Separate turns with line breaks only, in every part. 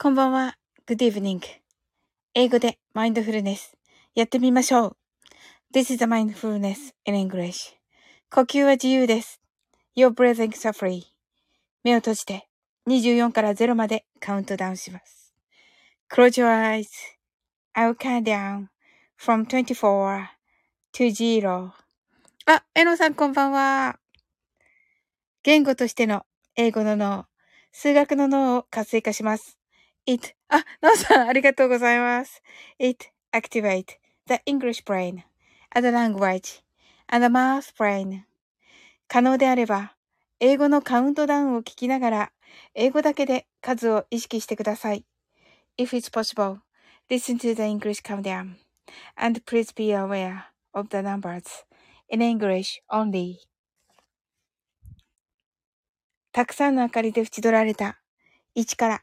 こんばんは。Good evening. 英語でマインドフルネス。やってみましょう。This is a mindfulness in English. 呼吸は自由です。Your breathing is free. 目を閉じて24から0までカウントダウンします。Close your eyes.I will count down from 24 to 0. あ、えのさんこんばんは。言語としての英語の脳、数学の脳を活性化します。It, あ、なおさんありがとうございます。It activate the English brain and the language and the math brain. 可能であれば、英語のカウントダウンを聞きながら、英語だけで数を意識してください。If it's possible, listen to the English countdown and please be aware of the numbers in English only. たくさんの明かりで縁取られた1から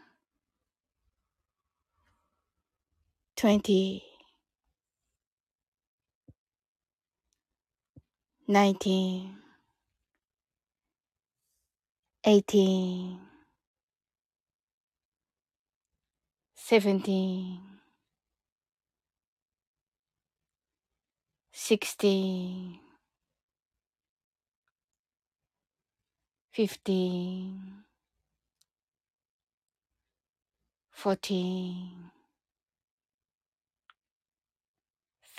20 19 18 17 16 15 14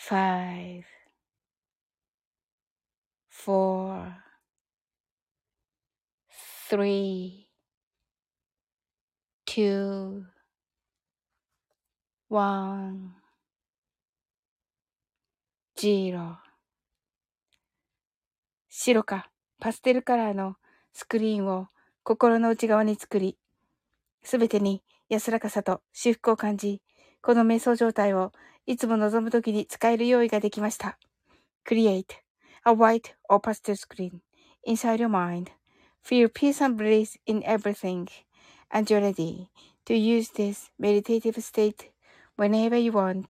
five, four, three, two, one, zero. 白かパステルカラーのスクリーンを心の内側に作り、すべてに安らかさと至福を感じ、この瞑想状態をいつも望むときに使える用意ができました。Create a white or pastel screen inside your mind. Feel peace and bliss in everything. And you're ready to use this meditative state whenever you want.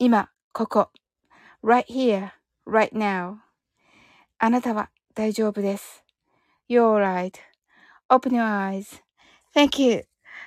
今、ここ。right here, right now. あなたは大丈夫です。You're right.Open your eyes. Thank you.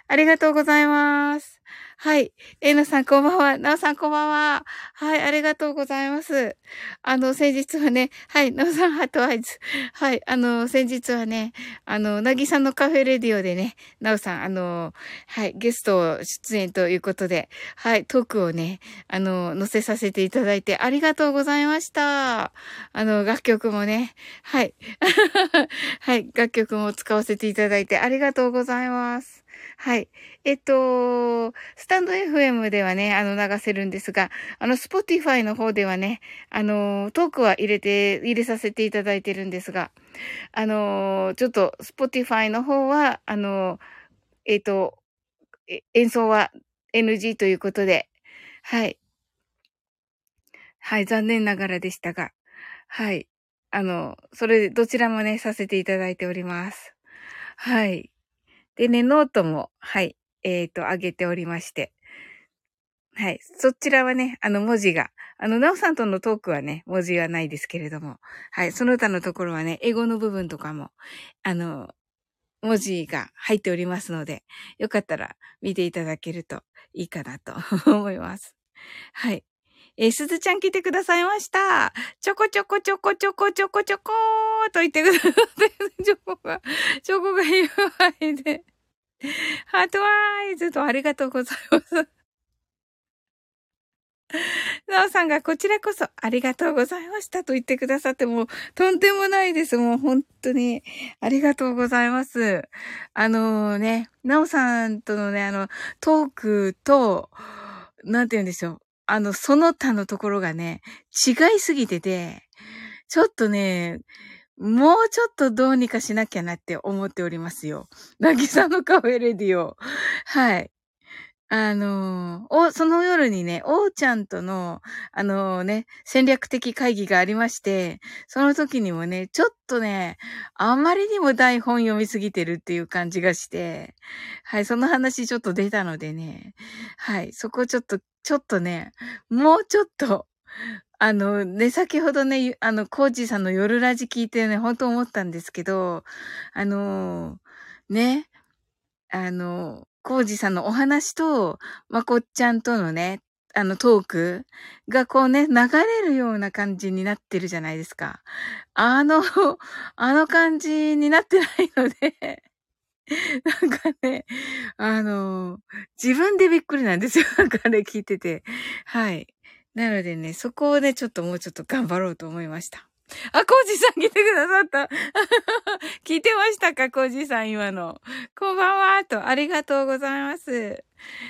ありがとうございます。はい。えなさんこんばんは。なおさんこんばんは。はい。ありがとうございます。あの、先日はね、はい。なおさんハートアイズ。はい。あの、先日はね、あの、なぎさんのカフェレディオでね、なおさん、あの、はい。ゲスト出演ということで、はい。トークをね、あの、載せさせていただいてありがとうございました。あの、楽曲もね、はい。はい。楽曲も使わせていただいてありがとうございます。はい。えっと、 stand FM ではね、あの、流せるんですが、あの、 Spotify の方ではね、あの、トークは入れて、入れさせていただいてるんですが、あの、ちょっと、 Spotify の方は、あの、えっと、演奏は NG ということで、はい。はい、残念ながらでしたが、はい。あの、それ、どちらもね、させていただいております。はい。でね、ノートも、はい、えっ、ー、と、上げておりまして。はい。そちらはね、あの文字が、あの、なおさんとのトークはね、文字はないですけれども、はい。その他のところはね、英語の部分とかも、あの、文字が入っておりますので、よかったら見ていただけるといいかなと 思います。はい。えー、すずちゃん来てくださいました。ちょこちょこちょこちょこちょこちょこーと言ってくださって、チョコが、チョコが言う前で。ハートワイズとありがとうございます。なおさんがこちらこそありがとうございましたと言ってくださってもう、とんでもないです。もう本当にありがとうございます。あのね、なおさんとのね、あの、トークと、なんて言うんでしょう。あの、その他のところがね、違いすぎてて、ちょっとね、もうちょっとどうにかしなきゃなって思っておりますよ。なぎさのカフェレディオ。はい。あのお、その夜にね、おーちゃんとの、あのー、ね、戦略的会議がありまして、その時にもね、ちょっとね、あまりにも台本読みすぎてるっていう感じがして、はい、その話ちょっと出たのでね、はい、そこちょっと、ちょっとね、もうちょっと、あの、ね、先ほどね、あの、コージさんの夜ラジ聞いてね、本当思ったんですけど、あの、ね、あのコージさんのお話と、まこっちゃんとのね、あのトークがこうね、流れるような感じになってるじゃないですか。あの、あの感じになってないので なんかね、あの、自分でびっくりなんですよ。なんかね、聞いてて。はい。なのでね、そこをね、ちょっともうちょっと頑張ろうと思いました。あ、コージさん来てくださった。聞いてましたかコージさん今の。こんばんはと、ありがとうございます。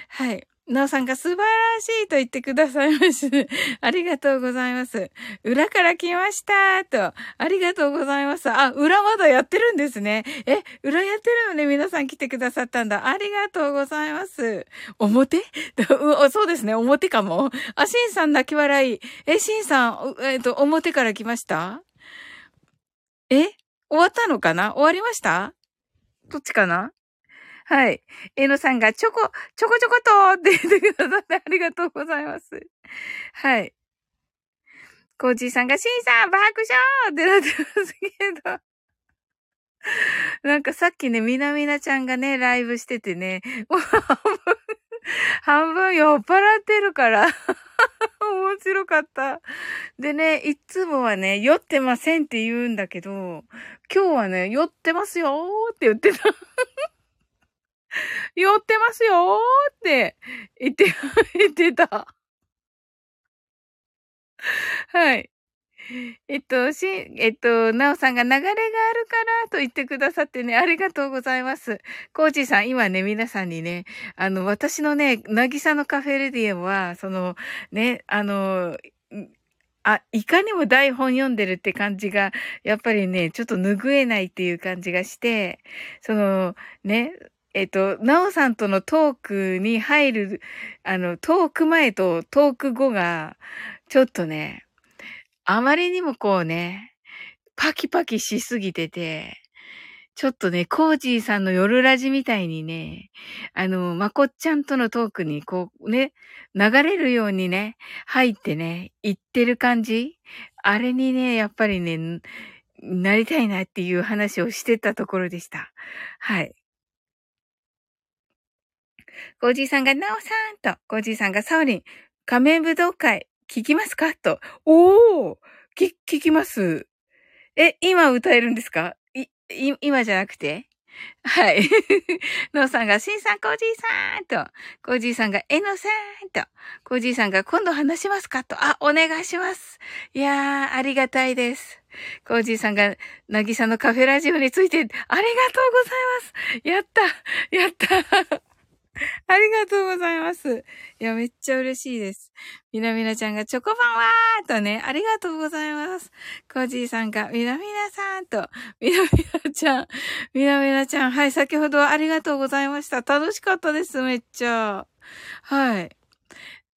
はい。なおさんが素晴らしいと言ってくださいます。ありがとうございます。裏から来ましたと。ありがとうございます。あ、裏まだやってるんですね。え、裏やってるのね。皆さん来てくださったんだ。ありがとうございます。表？そうですね。表かも。あ、シンさん泣き笑い。え、シンさん、えっ、と、表から来ました？え終わったのかな？終わりました？どっちかな？はい。えのさんがちょこ、ちょこちょことって言ってくださってありがとうございます。はい。コージーさんが、シンさん爆笑ってなってますけど。なんかさっきね、みなみなちゃんがね、ライブしててね、もう半分、半分酔っ払ってるから面白かった。でね、いつもはね、酔ってませんって言うんだけど、今日はね、酔ってますよーって言ってた。酔ってますよーって言って、言ってた。はい。えっと、し、えっと、なおさんが流れがあるからと言ってくださってね、ありがとうございます。コージーさん、今ね、皆さんにね、あの、私のね、なぎさのカフェレディオは、その、ね、あの、あ、いかにも台本読んでるって感じが、やっぱりね、ちょっと拭えないっていう感じがして、その、ね、えっと、なおさんとのトークに入る、あの、トーク前とトーク後が、ちょっとね、あまりにもこうね、パキパキしすぎてて、ちょっとね、コージーさんの夜ラジみたいにね、あの、まこっちゃんとのトークにこうね、流れるようにね、入ってね、言ってる感じあれにね、やっぱりね、なりたいなっていう話をしてたところでした。はい。コージーさんが、なおさんと、コージーさんが、サオリン、仮面武道会、聞きますか？と。おー聞、聞きます。え、今歌えるんですか？い、い、今じゃなくて？はい。のうさんが、しんさん、コージーさんと、コージーさんが、えのさんと、コージーさんが、今度話しますか？と、あ、お願いします。いやー、ありがたいです。コージーさんが、なぎさのカフェラジオについて、ありがとうございます。やったやった ありがとうございます。いや、めっちゃ嬉しいです。みなみなちゃんがチョコパンはーとね、ありがとうございます。コージーさんがみなみなさんと、みなみなちゃん、みなみなちゃん、はい、先ほどはありがとうございました。楽しかったです、めっちゃ。はい。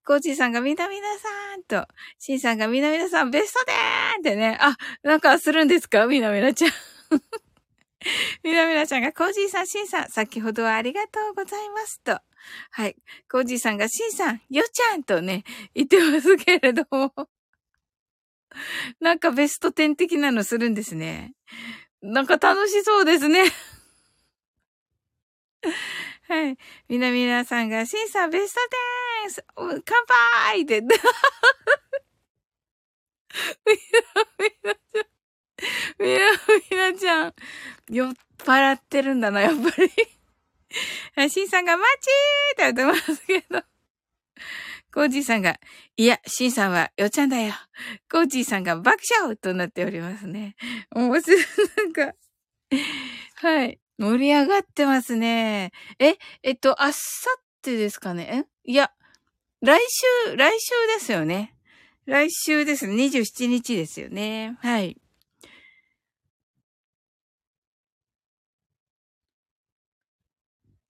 コージーさんがみなみなさんと、シンさんがみなみなさんベストでーってね、あ、なんかするんですか？みなみなちゃん。みなみなちゃんが、コージーさん、シンさん、先ほどはありがとうございます。と。はい。コージーさんが、シンさん、よちゃんとね、言ってますけれども。なんかベスト10的なのするんですね。なんか楽しそうですね。はい。みなみなさんが、シンさんベスト10乾杯って。みな。みなみなちゃん。酔っ払ってるんだな、やっぱり。シンさんが、マチーって言ってますけど。コージーさんが、いや、シンさんはよちゃんだよ。コージーさんが爆笑となっておりますね。面白い。なんか、はい。盛り上がってますね。え、えっと、あっさってですかね？え？いや、来週、来週ですよね。来週です。27日ですよね。はい。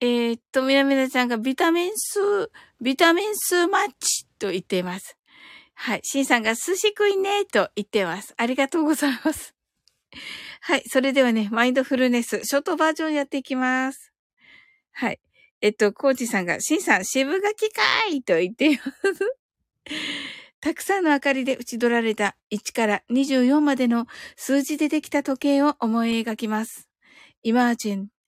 えー、っと、みなみなちゃんがビタミン数、ビタミン数マッチと言っています。はい。シンさんが寿司食いねと言ってます。ありがとうございます。はい。それではね、マインドフルネス、ショートバージョンやっていきます。はい。えっと、コーチさんが、シンさん、渋柿かいと言っています。たくさんの明かりで打ち取られた1から24までの数字でできた時計を思い描きます。Imagine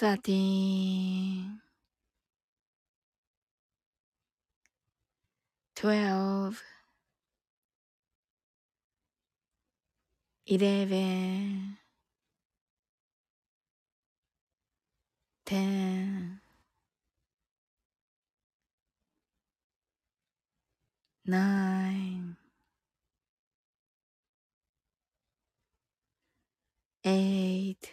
thirteen, twelve, eleven, ten, nine, eight,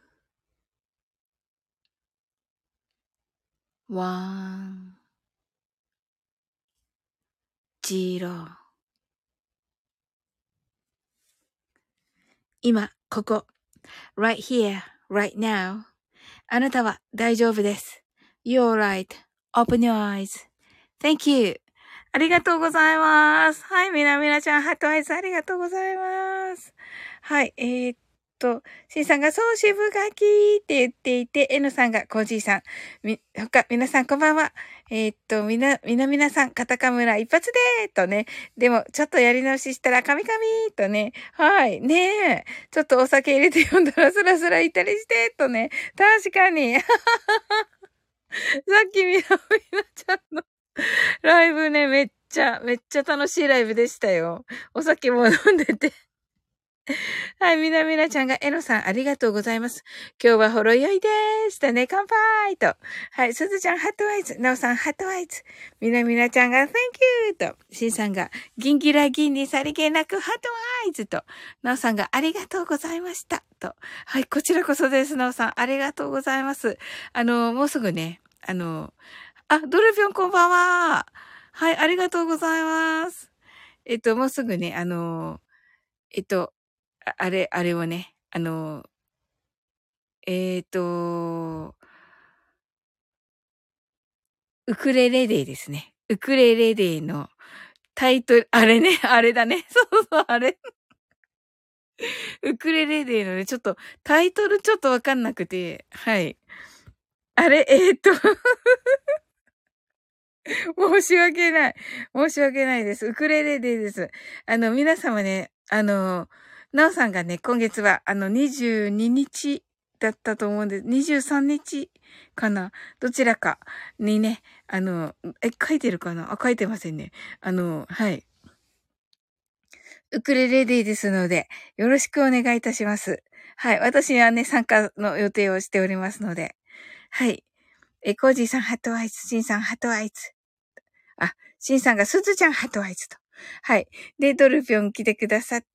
one, zero 今、ここ。right here, right now. あなたは大丈夫です。You're right.Open your eyes.Thank you. ありがとうございます。はい、みなみなちゃん、ハットアイズありがとうございます。はい、えー、っと、シンさんが、そう、渋柿って言っていて、N さんが、コージーさん。み、他、皆さんこんばんは。えー、っと、みな、みなみなさん、カタカムラ一発でーとね。でも、ちょっとやり直ししたら、カミカミとね。はい。ねえ。ちょっとお酒入れて読んだら、スラスラいたりして、とね。確かに。さっきみなみなちゃんのライブね、めっちゃ、めっちゃ楽しいライブでしたよ。お酒も飲んでて はい、みなみなちゃんが、えのさん、ありがとうございます。今日はほろ酔いです。だね、乾杯と。はい、すずちゃん、ハットワイズ。なおさん、ハットワイズ。みなみなちゃんが、Thank you! と。しんさんが、ギンギラギンにさりげなく、ハットワイズと。なおさんが、ありがとうございました。と。はい、こちらこそです。なおさん、ありがとうございます。あの、もうすぐね、あの、あ、ドルピョンこんばんは。はい、ありがとうございます。えっと、もうすぐね、あの、えっと、あれ、あれをね、あの、えっ、ー、と、ウクレレデーですね。ウクレレデーのタイトル、あれね、あれだね。そうそう、あれ。ウクレレデーのね、ちょっとタイトルちょっとわかんなくて、はい。あれ、えー、っ と申し訳ない。申し訳ないです。ウクレレデーです。あの、皆様ね、あの、なおさんがね、今月は、あの、22日だったと思うんです。23日かなどちらかにね、あの、え、書いてるかな？あ、書いてませんね。あの、はい。ウクレレディですので、よろしくお願いいたします。はい。私はね、参加の予定をしておりますので。はい。え、コージーさん、ハットアイズ。シンさん、ハットアイズ。あ、シンさんがスズちゃん、ハットアイズと。はい。で、ドルピョン来てくださっ、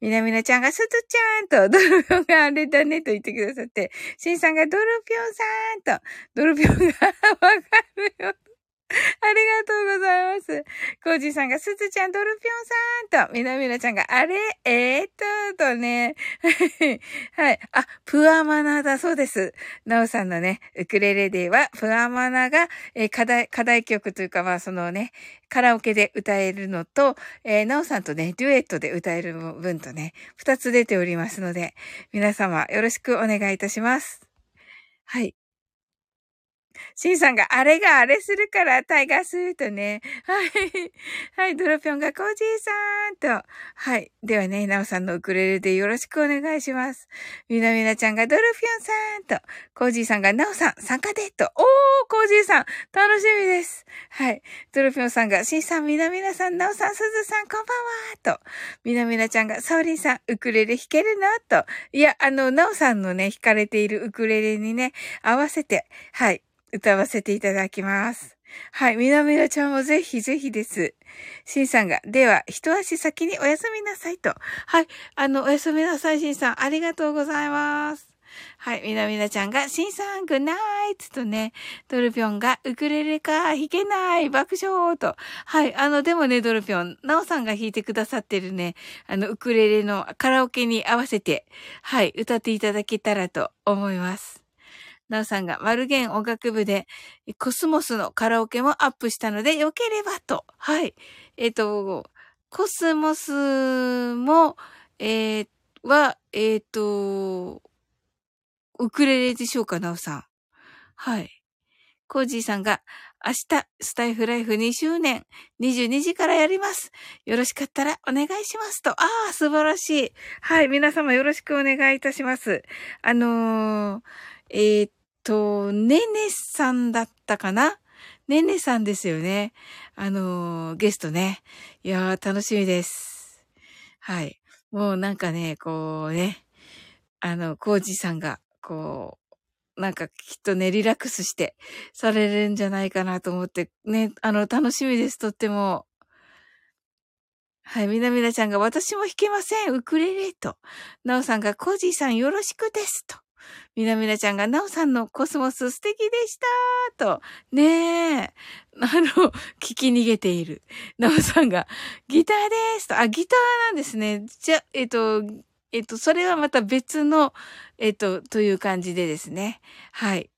みなみなちゃんがすずちゃんと、ドルピョンがあれだねと言ってくださって、しんさんがドルピョンさんと、ドルピョンがわかるよと。ありがとうございます。コージーさんが、すずちゃん、ドルピョンさんと、みなみなちゃんが、あれ？えー、っと、とね。はい。あ、プアマナだそうです。なおさんのね、ウクレレデーは、プアマナが、えー、課題、課題曲というか、まあ、そのね、カラオケで歌えるのと、えー、なおさんとね、デュエットで歌える分とね、二つ出ておりますので、皆様、よろしくお願いいたします。はい。シンさんが、あれがあれするから、タイガースーとね。はい。はい、ドロピョンがコージーさんと。はい。ではね、ナオさんのウクレレでよろしくお願いします。みなみなちゃんがドルピョンさんと。コージーさんがナオさん参加でと。おー、コージーさん、楽しみです。はい。ドルピョンさんが、シンさん、みなみなさん、ナオさん、すずさん、こんばんはと。みなみなちゃんが、ソーリンさん、ウクレレ弾けるの？と。いや、あの、ナオさんのね、弾かれているウクレレにね、合わせて、はい。歌わせていただきます。はい。みなみなちゃんもぜひぜひです。しんさんが、では、一足先におやすみなさいと。はい。あの、おやすみなさい、しんさん。ありがとうございます。はい。みなみなちゃんが、しんさん、グッナイツとね、ドルピョンが、ウクレレか、弾けない、爆笑と。はい。あの、でもね、ドルピョン、なおさんが弾いてくださってるね、あの、ウクレレのカラオケに合わせて、はい、歌っていただけたらと思います。なおさんが、マルゲン音楽部で、コスモスのカラオケもアップしたので、よければと。はい。えっ、ー、と、コスモスも、えー、は、えっ、ー、と、ウクレレでしょうか、なおさん。はい。コージーさんが、明日、スタエフライフ2周年、22時からやります。よろしかったらお願いしますと。ああ、素晴らしい。はい、皆様よろしくお願いいたします。あのー、えー、と、ねねさんだったかな？ねねさんですよね。あのー、ゲストね。いやー、楽しみです。はい。もうなんかね、こうね、あの、コージさんが、こう、なんかきっとね、リラックスしてされるんじゃないかなと思って、ね、あの、楽しみです、とっても。はい、みなみなちゃんが、私も弾けません、ウクレレと。なおさんが、コージーさんよろしくです、と。みなみなちゃんが、なおさんのコスモス素敵でしたと。ねえ。あの、聞き逃げている。なおさんが、ギターですと。あ、ギターなんですね。じゃ、えっと、えっと、それはまた別の、えっと、という感じでですね。はい。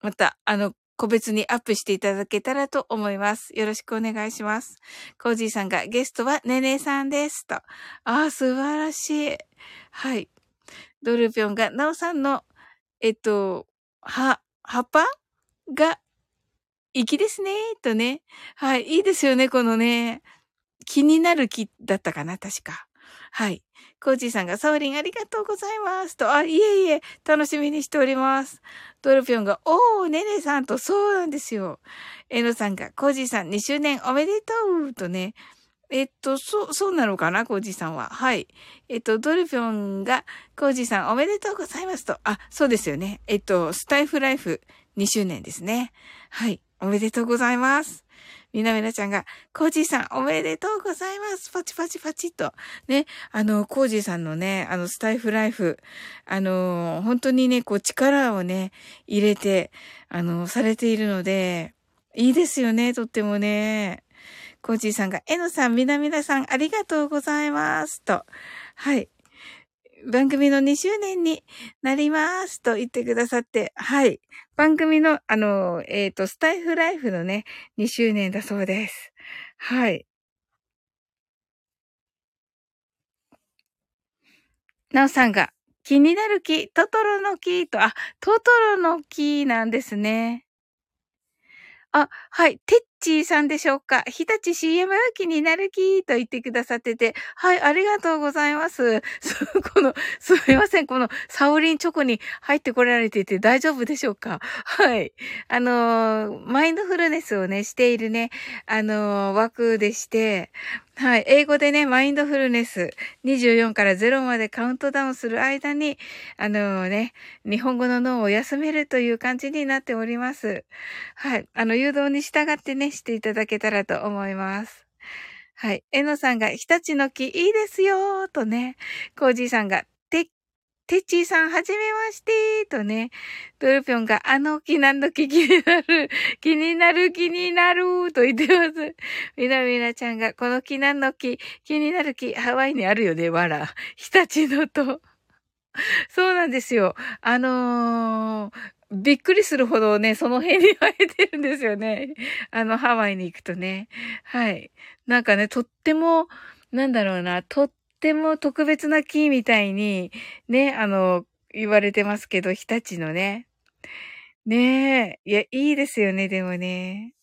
また、あの、個別にアップしていただけたらと思います。よろしくお願いします。コージーさんがゲストはねねさんです。と。ああ、素晴らしい。はい。ドルピョンが、ナオさんの、えっと、は、葉っぱが、粋ですね、とね。はい、いいですよね、このね。気になる木だったかな、確か。はい。コージーさんが、サオリンありがとうございます。と、あ、いえいえ、楽しみにしております。ドルピョンが、おー、ねねさんと、そうなんですよ。エノさんが、コージーさん2周年おめでとうとね。えっと、そう、そうなのかなコージさんは。はい。えっと、ドルピョンが、コージさんおめでとうございますと。あ、そうですよね。えっと、スタイフライフ2周年ですね。はい。おめでとうございます。みなみなちゃんが、コージーさんおめでとうございます。パチパチパチと。ね、あの、コージーさんのね、あの、スタイフライフ、あの、本当にね、こう、力をね、入れて、あの、されているので、いいですよね、とってもね。コージーさんが、えのさん、みなみなさん、ありがとうございます。と。はい。番組の2周年になりますと言ってくださって、はい。番組の、あの、えっ、ー、と、スタイフライフのね、2周年だそうです。はい。なおさんが、気になる木、トトロの木と、あ、トトロの木なんですね。あ、はい。てっちーさんでしょうか？日立 CM 気になる気と言ってくださってて、はい、ありがとうございます。この、すみません。このサオリンチョコに入ってこられていて大丈夫でしょうか？はい。あのー、マインドフルネスをね、しているね、あのー、枠でして、はい。英語でね、マインドフルネス24から0までカウントダウンする間に、あのね、日本語の脳を休めるという感じになっております。はい。あの、誘導に従ってね、していただけたらと思います。はい。えのさんが、日立の木いいですよとね、コージーさんが、てっちーさん、はじめましてとね、ドルピョンが、あの木何の木気になる、気になる気になると言ってます。みなみなちゃんが、この木何の木、気になる木、ハワイにあるよね、わら。日立のと。そうなんですよ。あのー、びっくりするほどね、その辺に生えてるんですよね。あの、ハワイに行くとね。はい。なんかね、とっても、なんだろうな、とっても特別な木みたいに、ね、あの、言われてますけど、日立のね。ねえ。いや、いいですよね、でもね。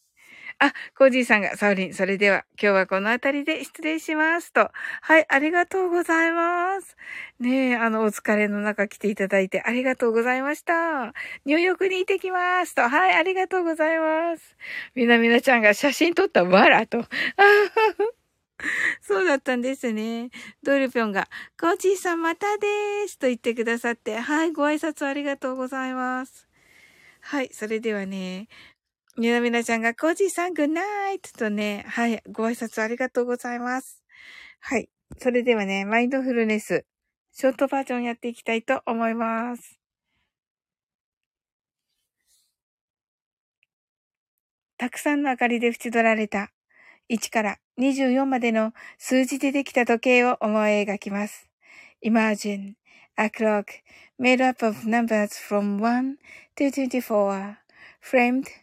あ、コージーさんが、サウリン、それでは、今日はこの辺りで失礼しますと。はい、ありがとうございます。ねえ、あの、お疲れの中来ていただいてありがとうございました。ニューヨークに行ってきますと。はい、ありがとうございます。みなみなちゃんが写真撮ったわらと。そうだったんですね。ドルピョンが、コージーさんまたですと言ってくださって、はい、ご挨拶ありがとうございます。はい、それではね、みなみなちゃんが、コージーさんグッナイトとね、はい、ご挨拶ありがとうございます。はい、それではね、マインドフルネス、ショートバージョンやっていきたいと思います。たくさんの明かりで縁取られた1から24までの数字でできた時計を思い描きます。Imagine a clock made up of numbers from 1 to 24 framed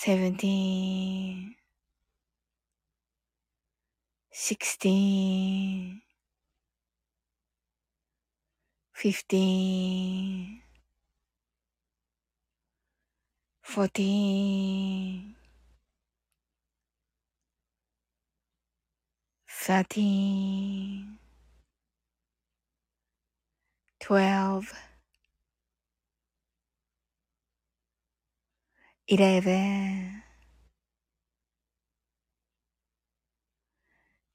seventeen, sixteen, fifteen, fourteen, thirteen, twelve, eleven,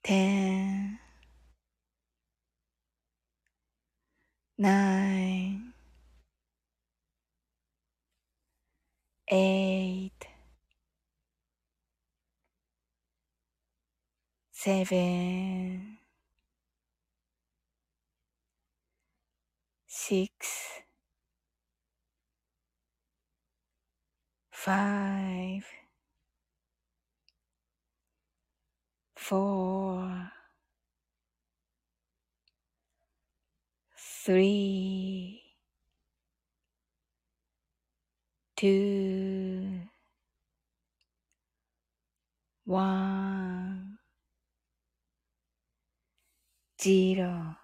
ten, nine, eight, seven, six, five, four, three, two, one, zero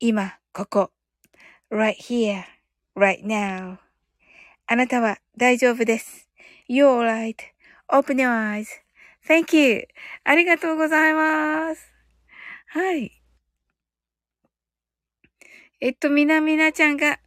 今、ここ。right here, right now. あなたは大丈夫です。You're right.Open your eyes.Thank you. ありがとうございます。はい。えっと、みなみなちゃんが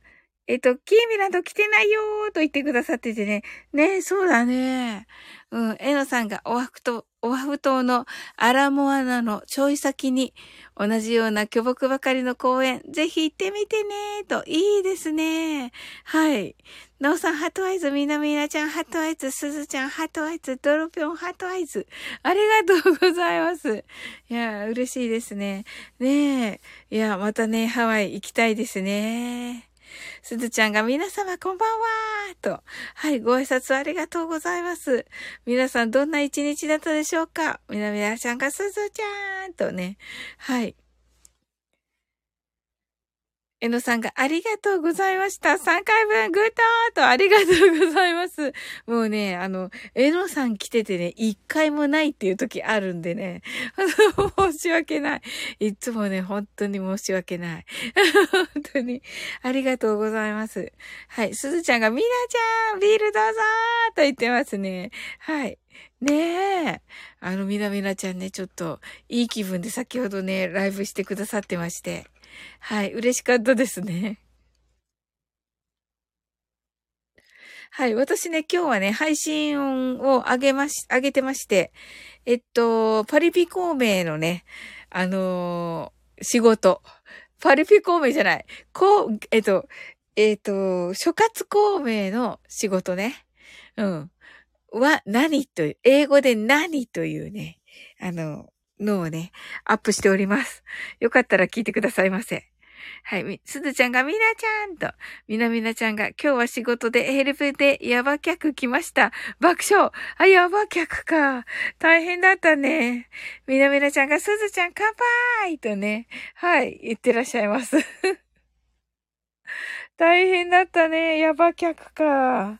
えっと、キーミランド来てないよーと言ってくださっててね。ねそうだね。うん、えのさんがオアフ島、オアフ島のアラモアナのちょい先に同じような巨木ばかりの公園、ぜひ行ってみてねと、いいですね。はい。ノーさん、ハトアイズ、みなみなちゃん、ハトアイズ、すずちゃん、ハトアイズ、ドロピョン、ハトアイズ。ありがとうございます。いや、嬉しいですね。ねえ。いや、またね、ハワイ行きたいですね。すずちゃんが皆様こんばんはと。はい、ご挨拶ありがとうございます。皆さんどんな一日だったでしょうか？みなみなちゃんがすずちゃんとね。はい。えのさんがありがとうございました。3回分グッドーとありがとうございます。もうね、あの、えのさん来ててね、1回もないっていう時あるんでね。申し訳ない。いつもね、本当に申し訳ない。本当に。ありがとうございます。はい。すずちゃんがみなちゃん、ビールどうぞーと言ってますね。はい。ねえ。あの、みなみなちゃんね、ちょっと、いい気分で先ほどね、ライブしてくださってまして。はい、嬉しかったですね。はい、私ね、今日はね、配信を上げまし、上げてまして、えっと、パリピ孔明のね、あのー、仕事。パリピ孔明じゃない。こう、えっと、えっと、諸葛孔明の仕事ね。うん。は、何という、英語で何というね、あの、のをね、アップしております。よかったら聞いてくださいませ。はい。すずちゃんがみなちゃんと、みなみなちゃんが今日は仕事でヘルプでヤバ客来ました。爆笑あ、ヤバ客か。大変だったね。みなみなちゃんがすずちゃん乾杯とね、はい、言ってらっしゃいます。大変だったね。ヤバ客か。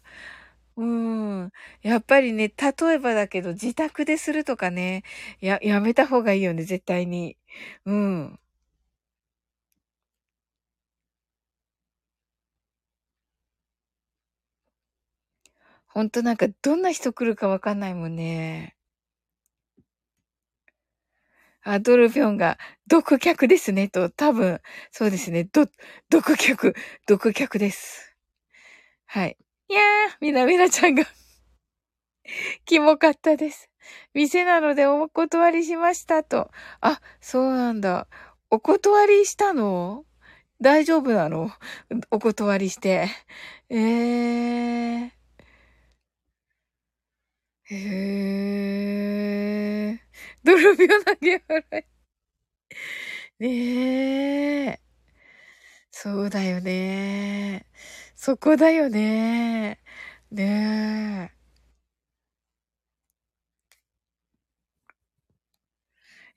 うん。やっぱりね、例えばだけど、自宅でするとかね、や、やめた方がいいよね、絶対に。うん。ほんとなんか、どんな人来るかわかんないもんね。あ、ドルピョンが、毒客ですね、と、多分、そうですね、ど、毒客、毒客です。はい。いやー、みなみなちゃんが キモかったです。店なのでお断りしましたと。あ、そうなんだ。お断りしたの？大丈夫なの？お断りして。えー。へえー。ドルビオ投げ払い。ねえ。そうだよね。そこだよね。ねえ。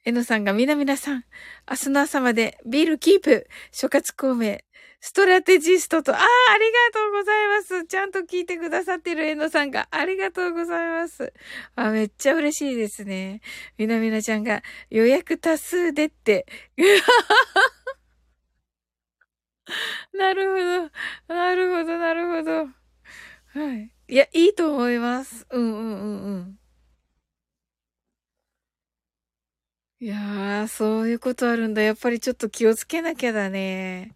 えのさんがみなみなさん、明日の朝までビールキープ、諸葛孔明、ストラテジストと、ああ、ありがとうございます。ちゃんと聞いてくださってるえのさんが、ありがとうございます。あ、めっちゃ嬉しいですね。みなみなちゃんが予約多数でって。なるほど。なるほど、なるほど。はい。いや、いいと思います。うんうんうんうん。いやー、そういうことあるんだ。やっぱりちょっと気をつけなきゃだね。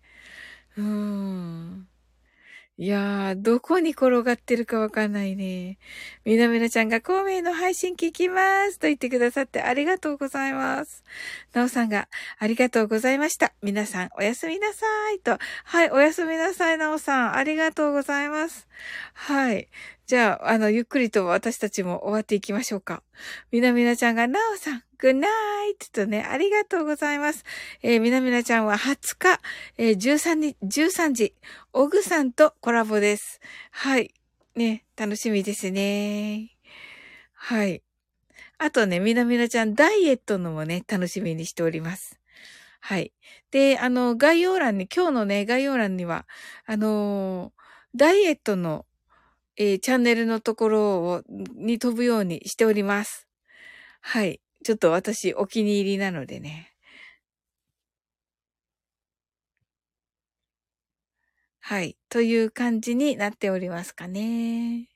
うん。いやー、どこに転がってるかわかんないね。みなみなちゃんが孔明の配信聞きますと言ってくださってありがとうございます。なおさんがありがとうございました。皆さんおやすみなさいと。はい、おやすみなさい、なおさん。ありがとうございます。はい。じゃあ、あの、ゆっくりと私たちも終わっていきましょうか。みなみなちゃんが、なおさん、グッナイトとね、ありがとうございます。えー、みなみなちゃんは20日、えー、13日、13時、オグさんとコラボです。はい。ね、楽しみですね。はい。あとね、みなみなちゃん、ダイエットのもね、楽しみにしております。はい。で、あの、概要欄に、今日のね、概要欄には、あのー、ダイエットの、えー、チャンネルのところを、に飛ぶようにしております。はい。ちょっと私、お気に入りなのでね。はい。という感じになっておりますかね。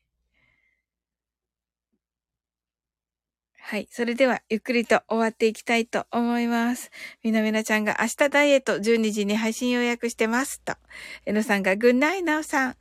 はい。それでは、ゆっくりと終わっていきたいと思います。みなみなちゃんが明日ダイエット12時に配信予約してますと。えのさんが、ぐんないなおさん。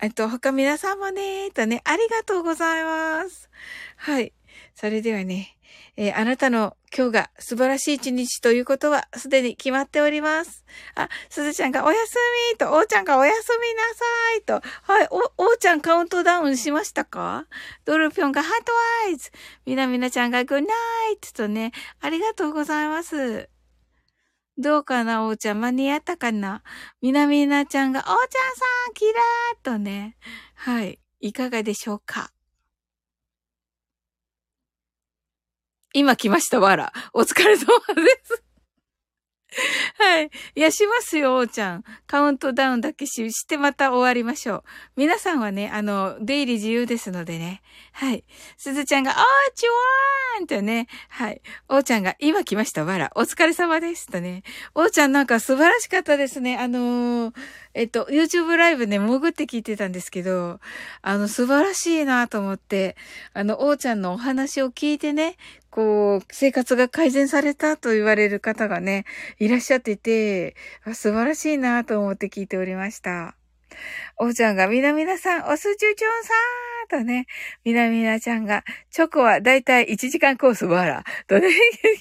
えっと、他皆さんもね、とね、ありがとうございます。はい。それではね、えー、あなたの今日が素晴らしい一日ということはすでに決まっております。あ、すずちゃんがおやすみと、おーちゃんがおやすみなさいと。はい、お、おーちゃんカウントダウンしましたか？ドルピョンがハートアイズ。みなみなちゃんがグッナイトとね、ありがとうございます。どうかな、おうちゃん。間に合ったかな？みなみなちゃんが、おうちゃんさん、キラーとね。はい。いかがでしょうか？今来ました、わら。お疲れ様です。はい。いや、しますよ、おーちゃん。カウントダウンだけし、してまた終わりましょう。皆さんはね、あの、出入り自由ですのでね。はい。すずちゃんが、おーちわーんとね。はい。おーちゃんが、今来ました、わら。お疲れ様ですとね。おーちゃんなんか素晴らしかったですね。あのー、えっと、YouTube ライブね、潜って聞いてたんですけど、あの、素晴らしいなと思って、あの、おーちゃんのお話を聞いてね、こう、生活が改善されたと言われる方がね、いらっしゃってて、素晴らしいなと思って聞いておりました。おうちゃんが、みなみなさん、おすちゅちょんさーとね、みなみなちゃんが、チョコはだいたい1時間コースわら。とね、い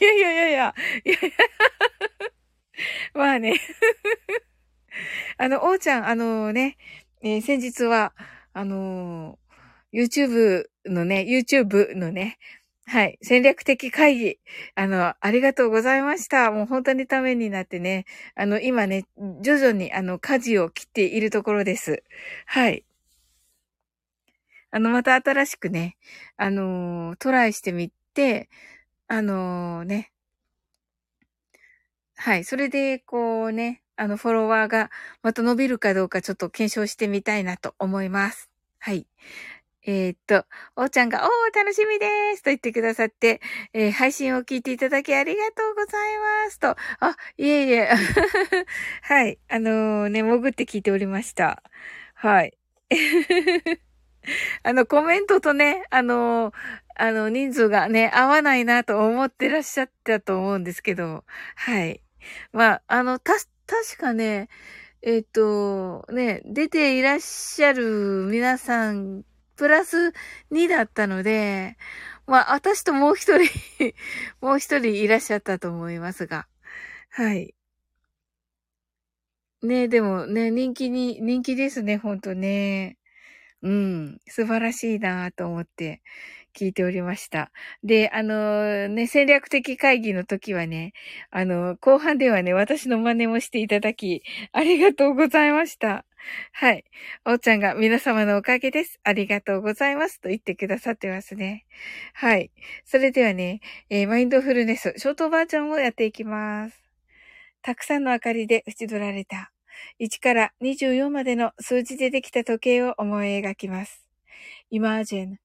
やいやいやいや、いやいやまあね。あの、おうちゃん、あのね、えー、先日は、あのー、YouTube のね、YouTube のね、はい。戦略的会議。あの、ありがとうございました。もう本当にためになってね。あの、今ね、徐々にあの、舵を切っているところです。はい。あの、また新しくね、あのトライしてみて、あのね。はい。それで、こうね、あの、フォロワーがまた伸びるかどうかちょっと検証してみたいなと思います。はい。えー、っと、おーちゃんが、おー、楽しみですと言ってくださって、えー、配信を聞いていただきありがとうございますと、あ、いえいえ、はい、あのー、ね、潜って聞いておりました。はい。あの、コメントとね、あのあの、人数がね、合わないなと思ってらっしゃったと思うんですけど、はい。まあ、あの、た、確かね、えっ、と、ね、出ていらっしゃる皆さんプラス2だったので、まあ、私ともう一人 もう一人いらっしゃったと思いますが。はい。ねでもね、人気に、人気ですね、ほんとね。うん、素晴らしいなと思って聞いておりました。で、あのね、戦略的会議の時はね、あの、後半ではね、私の真似もしていただき、ありがとうございました。はい。おーちゃんが皆様のおかげです。ありがとうございます。と言ってくださってますね。はい。それではね、えー、マインドフルネス、ショートバージョンをやっていきます。たくさんの明かりで縁取られた、1から24までの数字でできた時計を思い描きます。Imagine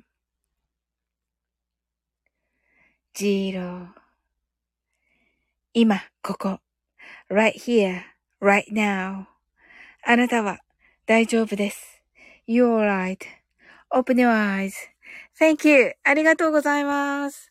0今、ここ。right here, right now. あなたは大丈夫です。You're right.Open your eyes.Thank you. ありがとうございます。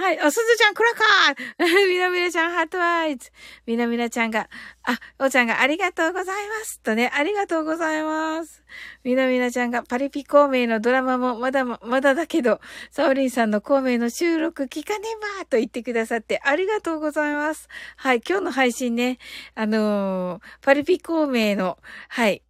はい。お、すずちゃん、クラカーみなみなちゃん、ハートアイズ。みなみなちゃんが、あ、おちゃんがありがとうございます。とね、ありがとうございます。みなみなちゃんが、パリピ孔明のドラマもまだま、まだだけど、サオリンさんの孔明の収録聞かねばと言ってくださってありがとうございます。はい。今日の配信ね、あのーパリピ孔明の、はい。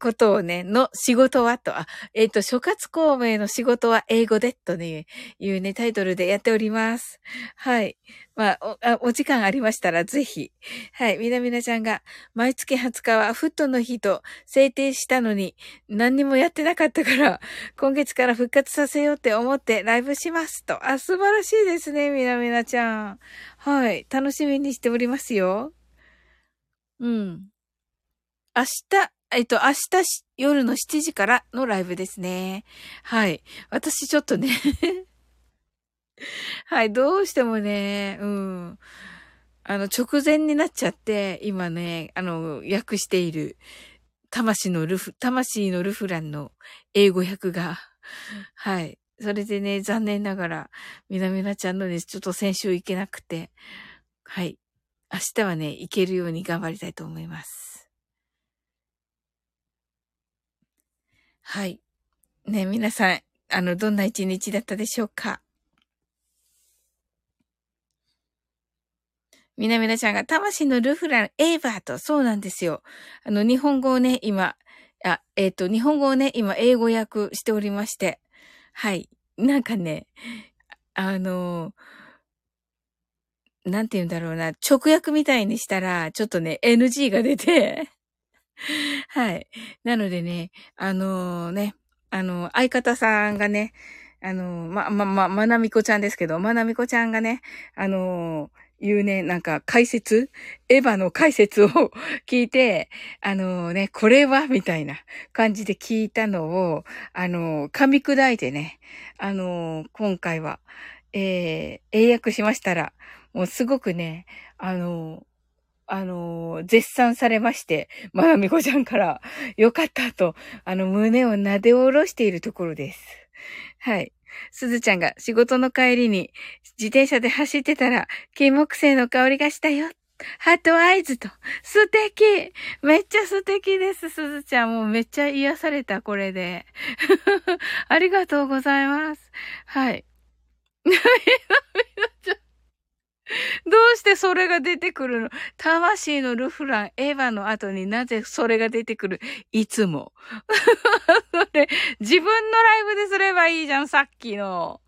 ことをね、の仕事はと、あ、えっ、と、諸葛孔明の仕事は英語でとね、いうね、タイトルでやっております。はい。まあ、お、あお時間ありましたらぜひ。はい。みなみなちゃんが、毎月20日はフットの日と制定したのに、何にもやってなかったから、今月から復活させようって思ってライブしますと。あ、素晴らしいですね、みなみなちゃん。はい。楽しみにしておりますよ。うん。明日、えっと、明日し夜の7時からのライブですね。はい。私ちょっとね はい、どうしてもね、うん。あの、直前になっちゃって、今ね、あの、訳している、魂のルフ、魂のルフランの英語訳が、はい。それでね、残念ながら、みなみなちゃんのね、ちょっと先週行けなくて、はい。明日はね、行けるように頑張りたいと思います。はい。ね、皆さん、あの、どんな一日だったでしょうか？みなみなちゃんが、魂のルフラン、エーバーと、そうなんですよ。あの、日本語をね、今、あ、えっ、と、日本語をね、今、英語訳しておりまして、はい。なんかね、あの、なんて言うんだろうな、直訳みたいにしたら、ちょっとね、NG が出て、はい。なのでね、あのね、あの、相方さんがね、あの、ま、ま、ま、まなみこちゃんですけど、まなみこちゃんがね、あの、いうね、なんか解説エヴァの解説を 聞いて、あのね、これはみたいな感じで聞いたのを、あの、噛み砕いてね、あの、今回は、えー、英訳しましたら、もうすごくね、あの、あの、絶賛されまして、まなみこちゃんから、よかったと、あの、胸を撫で下ろしているところです。はい。すずちゃんが仕事の帰りに自転車で走ってたら、金木犀の香りがしたよ。ハートアイズと。素敵めっちゃ素敵です、すずちゃん。もうめっちゃ癒された、これで。ありがとうございます。はい。どうしてそれが出てくるの？魂のルフラン、エヴァの後になぜそれが出てくる？いつも。それ、自分のライブですればいいじゃん、さっきの。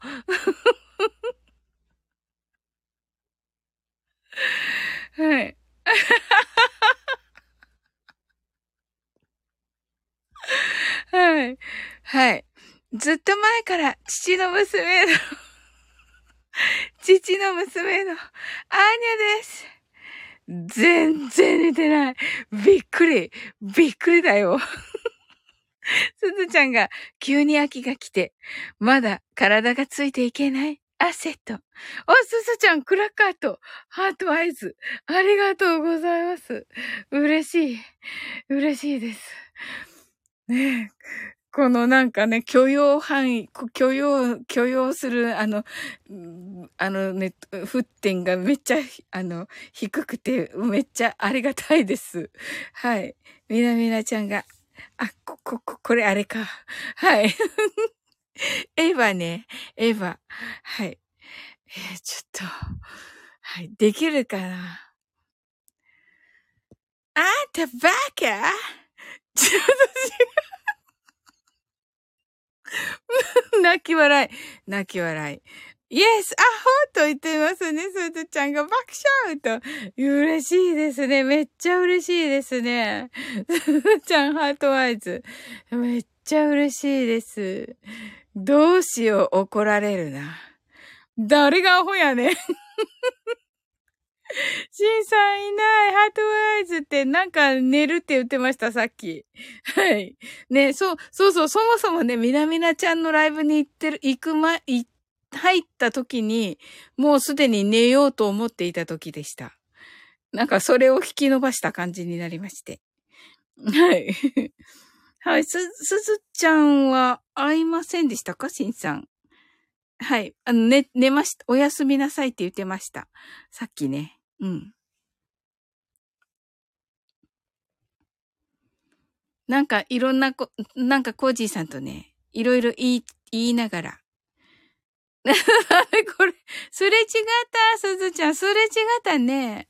はい。はい。はい。ずっと前から父の娘の 父の娘のアーニャです。全然寝てない。びっくり。びっくりだよ。すずちゃんが急に秋が来て、まだ体がついていけないアセット。あ、すずちゃん、クラッカーとハートアイズ。ありがとうございます。嬉しい。嬉しいです。ねえ。このなんかね、許容範囲、許容、許容する、あの、あのね、沸点がめっちゃ、あの、低くて、めっちゃありがたいです。はい。みなみなちゃんが、あ、こ、こ、こ、これあれか。はい。エヴァね、エヴァ。はい。えー、ちょっと、はい、できるかな？あんたバカちょっと違う。泣き笑い。泣き笑い。イエスアホと言ってますね。すずちゃんが爆笑と。嬉しいですね。めっちゃ嬉しいですね。すずちゃんハートアイズ。めっちゃ嬉しいです。どうしよう、怒られるな。誰がアホやねん。シンさんいない。ハートアイズってなんか寝るって言ってました、さっき。はい。ね、そう、そうそう、そもそもね、みなみなちゃんのライブに行ってる、行く前、入った時に、もうすでに寝ようと思っていた時でした。なんかそれを引き伸ばした感じになりまして。はい。はい。す、すずちゃんは会いませんでしたかしんさん。はい。あの、寝、寝ました。おやすみなさいって言ってました。さっきね。うん。なんかいろんなこ、なんかコージーさんとね、いろいろ言い、言いながら。これ、すれ違った、すずちゃん、すれ違ったね。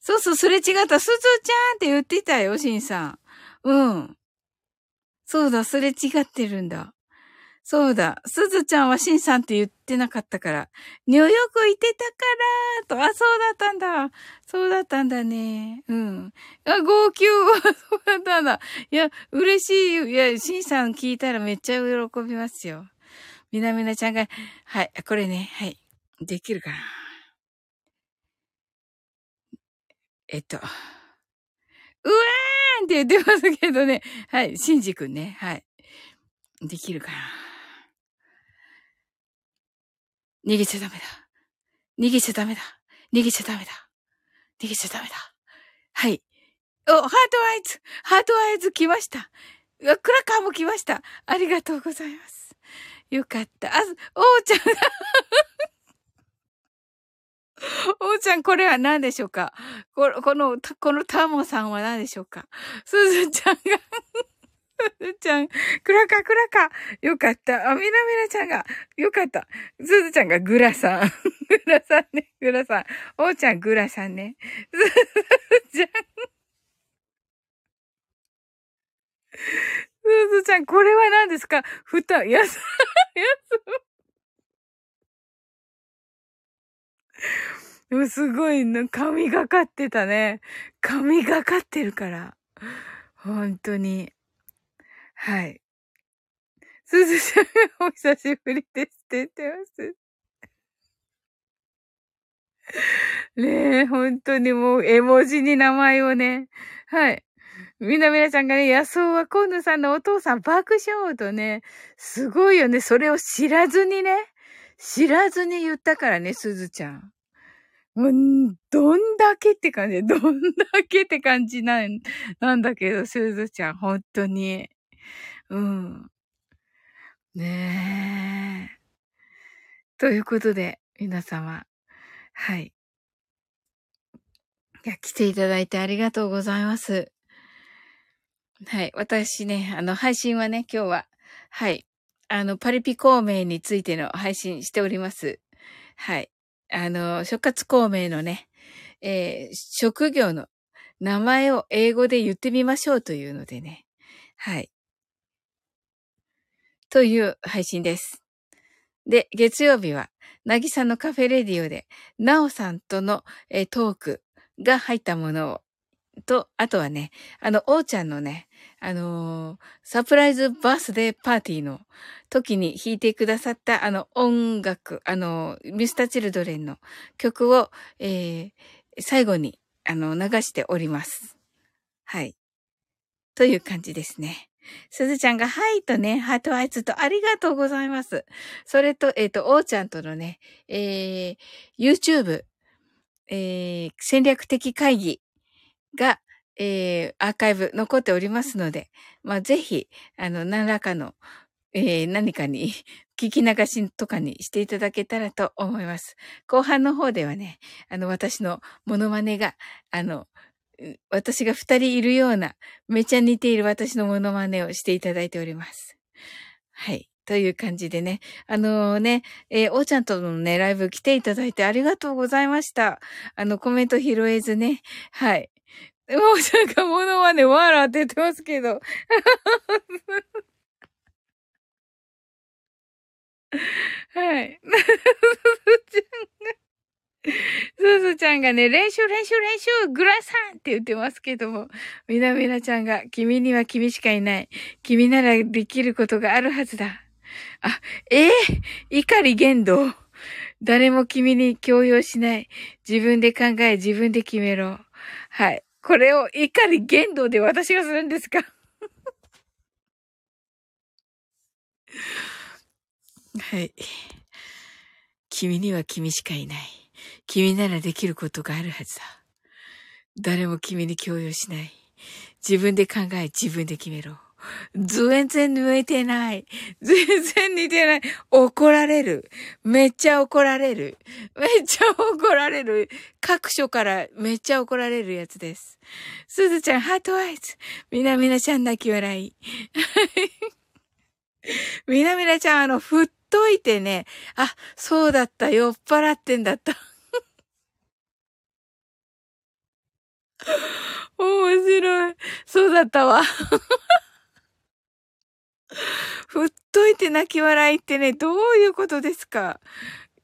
そうそう、すれ違った、すずちゃんって言ってたよ、しんさん。うん。そうだ、すれ違ってるんだ。そうだ。すずちゃんはしんさんって言ってなかったから。ニューヨーク行ってたからと。あ、そうだったんだ。そうだったんだね。うん。あ、号泣はそうだったんだ。いや、嬉しい。いや、しんさん聞いたらめっちゃ喜びますよ。みなみなちゃんが、はい、これね、はい。できるかな。えっと。うわーんって言ってますけどね。はい、しんじくんね。はい。できるかな。逃げちゃダメだ。逃げちゃダメだ。逃げちゃダメだ。逃げちゃダメだ。はい。お、 heart eyes heart eyes 来ました。クラッカーも来ました。ありがとうございます。よかった。あ、おーちゃんおー ちゃん、これは何でしょうか？ここの、このタモさんは何でしょうか？すずちゃんがすずちゃん、クラカクラカ。よかった。あ、みなみなちゃんが、よかった。すずちゃんがグラさん。グラさん ね、グラさん。おーちゃん、グラさんね。すずちゃん。すずちゃん、これは何ですか？ふた、やす、やす。すごいの、髪がかってたね。髪がかってるから。本当に。はい。すずちゃんお久しぶりですって言ってます。ねえ、本当にもう絵文字に名前をね。はい。みなみなちゃんがね、野草は今野さんのお父さん爆笑とね、すごいよね。それを知らずにね、知らずに言ったからね、すずちゃん。うん、どんだけって感じ、どんだけって感じなん、なんだけど、すずちゃん、本当に。うん。ねえ。ということで、皆様。はい。いや、来ていただいてありがとうございます。はい。私ね、あの、配信はね、今日は、はい。あの、パリピ孔明についての配信しております。はい。あの、諸葛孔明のね、えー、職業の名前を英語で言ってみましょうというのでね。はい。という配信です。で、月曜日はなぎさのカフェレディオで、なおさんとの、えー、トークが入ったものを、と、あとはね、あの、おーちゃんのね、あのー、サプライズバースデーパーティーの時に弾いてくださったあの音楽、あの、ミスターチルドレンの曲を、えー、最後に、あの、流しております。はい。という感じですね。すずちゃんが、はいとね、ハートアイズとありがとうございます。それと、えっ、ー、と、おーちゃんとのね、えー、YouTube、えー、戦略的会議が、えー、アーカイブ残っておりますので、まあ、ぜひ、あの、何らかの、えー、何かに、聞き流しとかにしていただけたらと思います。後半の方ではね、あの、私のモノマネが、あの、私が二人いるような、めちゃ似ている私のモノマネをしていただいております。はい。という感じでね。あのー、ね、えー、おーちゃんとのね、ライブ来ていただいてありがとうございました。あの、コメント拾えずね。はい。おーちゃんがモノマネわらって言ってますけど。はい。すずちゃんがね、練習練習練習グラサンって言ってますけども、みなみなちゃんが、君には君しかいない。君ならできることがあるはずだ。あ、ええー、怒り言動。誰も君に強要しない。自分で考え、自分で決めろ。はい。これを怒り言動で私がするんですか？はい。君には君しかいない。君ならできることがあるはずだ。誰も君に強要しない。自分で考え、自分で決めろ。全然抜いてない。全然似てない。怒られる。めっちゃ怒られる。めっちゃ怒られる。各所からめっちゃ怒られるやつです。すずちゃん、ハートアイズ。みなみなちゃん泣き笑い。みなみなちゃん、あの、振っといてね。あ、そうだった。酔っ払ってんだった。面白い。そうだったわ。振っといて泣き笑いってね、どういうことですか？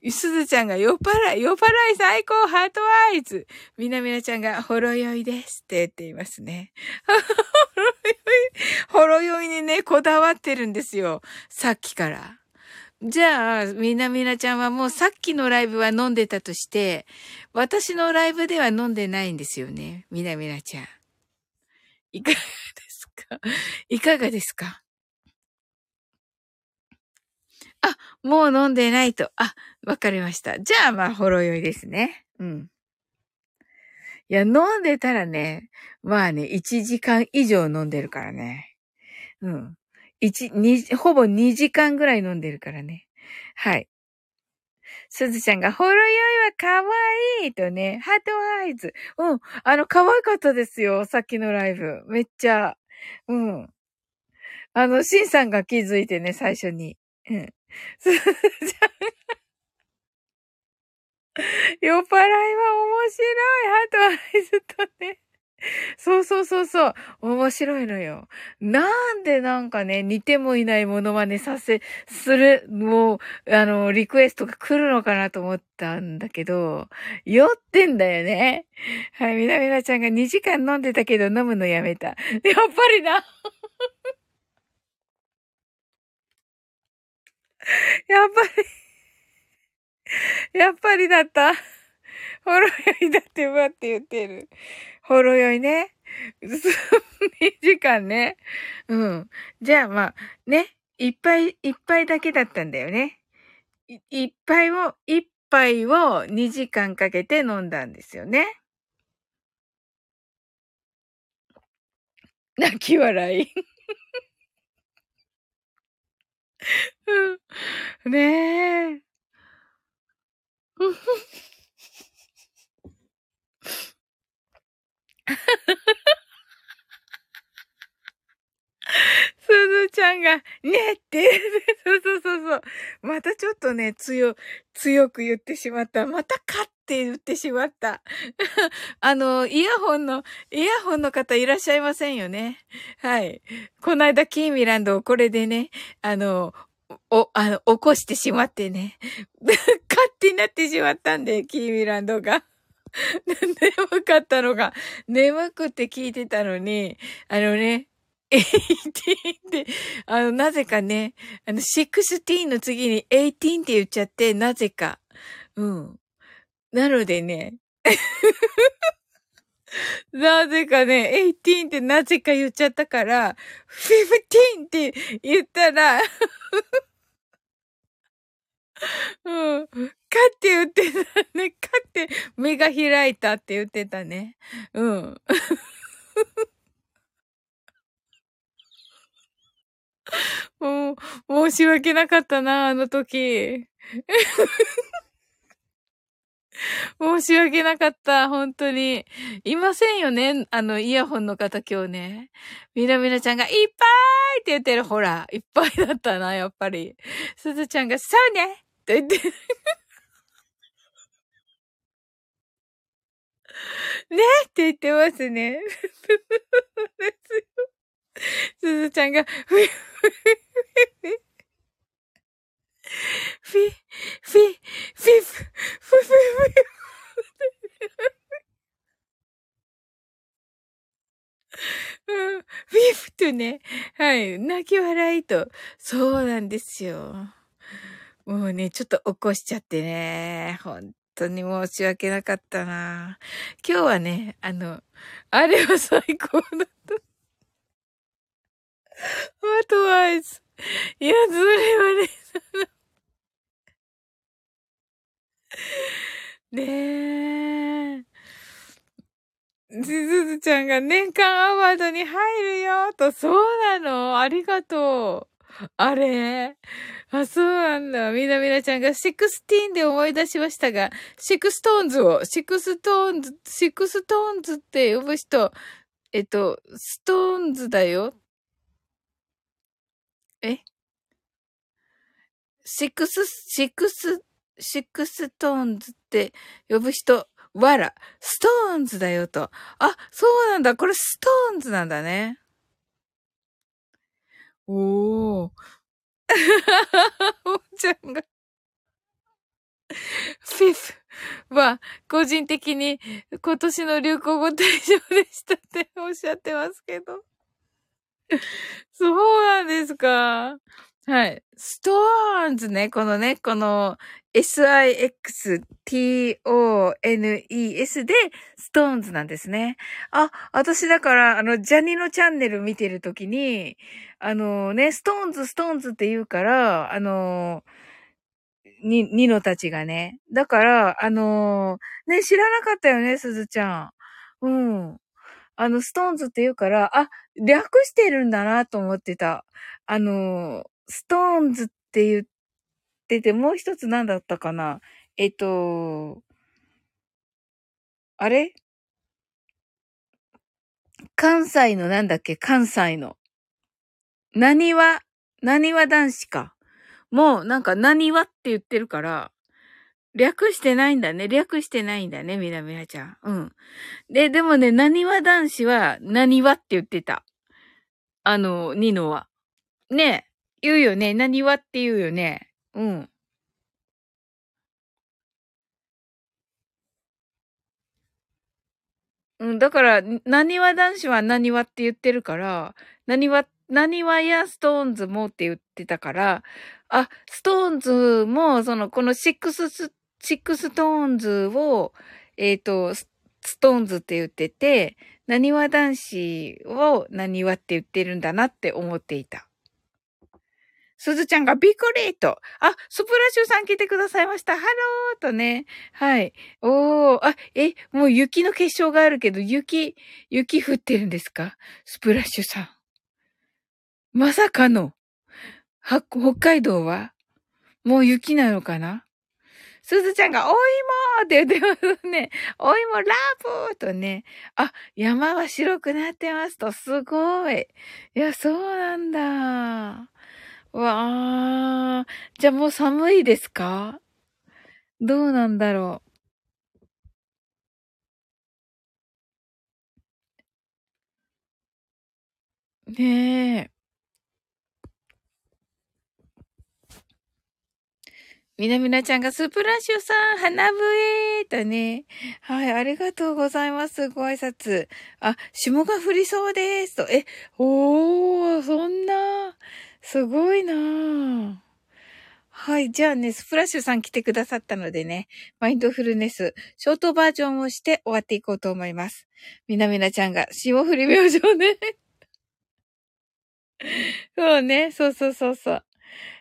すずちゃんが酔っ払い、酔っ払い最高ハートアイズ。みなみなちゃんがほろ酔いですって言っていますね。ほろ酔い、ほろ酔いにね、こだわってるんですよ。さっきから。じゃあ、みなみなちゃんはもうさっきのライブは飲んでたとして、私のライブでは飲んでないんですよね。みなみなちゃん。いかがですか？いかがですか？あ、もう飲んでないと。あ、わかりました。じゃあ、まあ、ほろ酔いですね。うん。いや、飲んでたらね、まあね、1時間以上飲んでるからね。うん。一、二、ほぼ2時間ぐらい飲んでるからね。はい。すずちゃんが、ほろ酔いは可愛いとね、ハートアイズ。うん。あの、可愛かったですよ。さっきのライブ。めっちゃ。うん。あの、シンさんが気づいてね、最初に。うん。すずちゃんが酔っ払いは面白い。 heart eyes とね。そうそうそうそう。面白いのよ。なんでなんかね、似てもいないものまねさせ、する、もう、あの、リクエストが来るのかなと思ったんだけど、酔ってんだよね。はい、みなみなちゃんが2時間飲んでたけど飲むのやめた。やっぱりな。やっぱり、やっぱりだった。ほろ酔いだってばって言ってる。ほろ酔いね。2時間ね。うん。じゃあまあ、ね。いっぱい、いっぱいだけだったんだよね。いいっぱいを、一杯を2時間かけて飲んだんですよね。泣き笑い。うん。ねえ。すずちゃんが、ねって、そうそうそうそう。またちょっとね、強、強く言ってしまった。またかって言ってしまった。あの、イヤホンの、イヤホンの方いらっしゃいませんよね。はい。この間、キーミランドをこれでね、あの、お、あの、起こしてしまってね。勝手になってしまったんで、キーミランドが。眠かったのが、眠くて聞いてたのに、あのね、18って、あの、なぜかね、あの、16の次に18って言っちゃって、なぜか。うん。なのでね、なぜかね、18ってなぜか言っちゃったから、15って言ったら うん。かって言ってたね。かって目が開いたって言ってたね。うん。もう、申し訳なかったな、あの時。申し訳なかった、本当に。いませんよね、あの、イヤホンの方今日ね。みなみなちゃんがいっぱいって言ってる。ほら、いっぱいだったな、やっぱり。すずちゃんが、そうねって言って。ねって言ってますね。すずちゃんが、ふふふふフィ、フィ、フィフ、フィフィフィ。うん、フィフとね、はい、泣き笑いと。そうなんですよ。もうね、ちょっと起こしちゃってね。本当に申し訳なかったな。今日はね、あの、あれは最高だった。あとは、いや、それはね、ねえ。ずずちゃんが年間アワードに入るよと、そうなのありがとう。あれ？あ、そうなんだ。みなみなちゃんが sixteen で思い出しましたが、シクストーンズを、シクストーンズ、シクストーンズって呼ぶ人、えっと、ストーンズだよ。え？シクス、シクスシックストーンズって呼ぶ人、わら、ストーンズだよと。あ、そうなんだ。これストーンズなんだね。おー。おちゃんが。フィフは、個人的に今年の流行語大賞でしたっておっしゃってますけど。そうなんですか。はい。ストーンズね、このね、この S-I-X-T-O-N-E-S でストーンズなんですね。あ、私だから、あの、ジャニのチャンネル見てるときに、あのね、ストーンズ、ストーンズって言うから、あのに、ニノたちがね。だから、あのね、知らなかったよね、すずちゃん。うん。あの、ストーンズって言うから、あ、略してるんだなと思ってた。あのストーンズって言ってて、もう一つ何だったかな？えっと、あれ？関西のなんだっけ？関西の。何は、何は男子か。もうなんか何はって言ってるから、略してないんだね。略してないんだね、みなみなちゃん。うん。で、でもね、何は男子は何はって言ってた。あの、ニノは。ね言うよね。なにわって言うよね。うん。うん、だから、なにわ男子はなにわって言ってるから、なにわ、なにわやストーンズもって言ってたから、あ、ストーンズも、その、このシックス、シックストーンズを、えっ、ー、と、ストーンズって言ってて、なにわ男子をなにわって言ってるんだなって思っていた。すずちゃんがびっくりと。あ、スプラッシュさん来てくださいました。ハローとね。はい。おー、あ、え、もう雪の結晶があるけど、雪、雪降ってるんですか？スプラッシュさん。まさかの、は、北海道は？もう雪なのかな？すずちゃんが、お芋って言ってますね。お芋ラブとね。あ、山は白くなってますと、すごい。いや、そうなんだ。わあ、じゃあもう寒いですか？どうなんだろう？ねえ。みなみなちゃんがスープラッシュさん、花笛とね。はい、ありがとうございます。ご挨拶。あ、霜が降りそうです。と、え、おー、そんな、すごいなはい。じゃあね、スプラッシュさん来てくださったのでね、マインドフルネス、ショートバージョンをして終わっていこうと思います。みなみなちゃんが、霜降り明星ね。そうね、そうそうそうそう。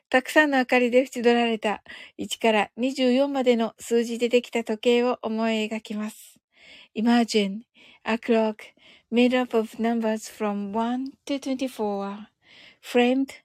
たくさんの明かりで縁取られた1から24までの数字でできた時計を思い描きます。Imagine a clock made up of numbers from 1 to 24 framed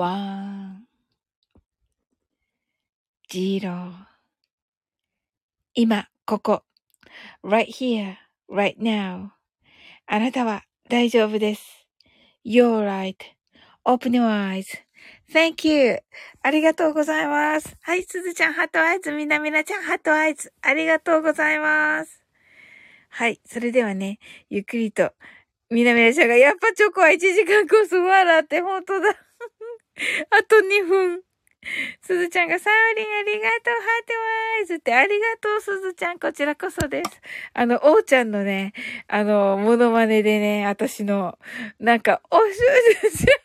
one, zero 今、ここ。right here, right now. あなたは大丈夫です。You're right.Open your eyes.Thank you. ありがとうございます。はい、すずちゃん、 heart eyes。みなみなちゃん、 heart eyes。ありがとうございます。はい、それではね、ゆっくりと、みなみなちゃんが、やっぱチョコは1時間コース笑って、本当だ。あと2分。すずちゃんがサオリンありがとう、 heart eyes ってありがとう、すずちゃん、こちらこそです。あの、おうちゃんのね、あの、モノマネでね、私の、なんか、お、すずちゃん、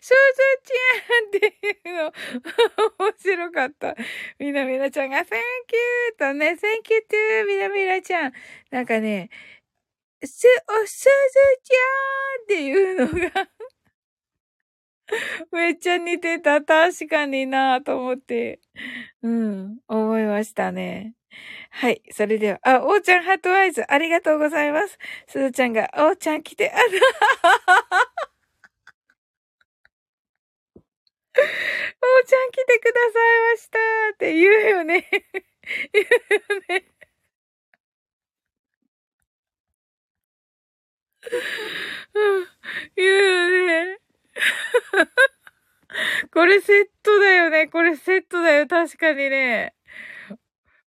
すずちゃんっていうの、面白かった。みなみなちゃんが、Thank you とね、Thank you to みなみなちゃん。なんかね、す、お、すずちゃんっていうのが めっちゃ似てた。確かになぁと思って。うん、思いましたね。はい。それでは、あ、おーちゃんハートアイズ、ありがとうございます。すずちゃんが、おーちゃん来て、あはおーちゃん来てくださいましたって言うよね。言うよね。うん、言うよね。これセットだよね。これセットだよ。確かにね。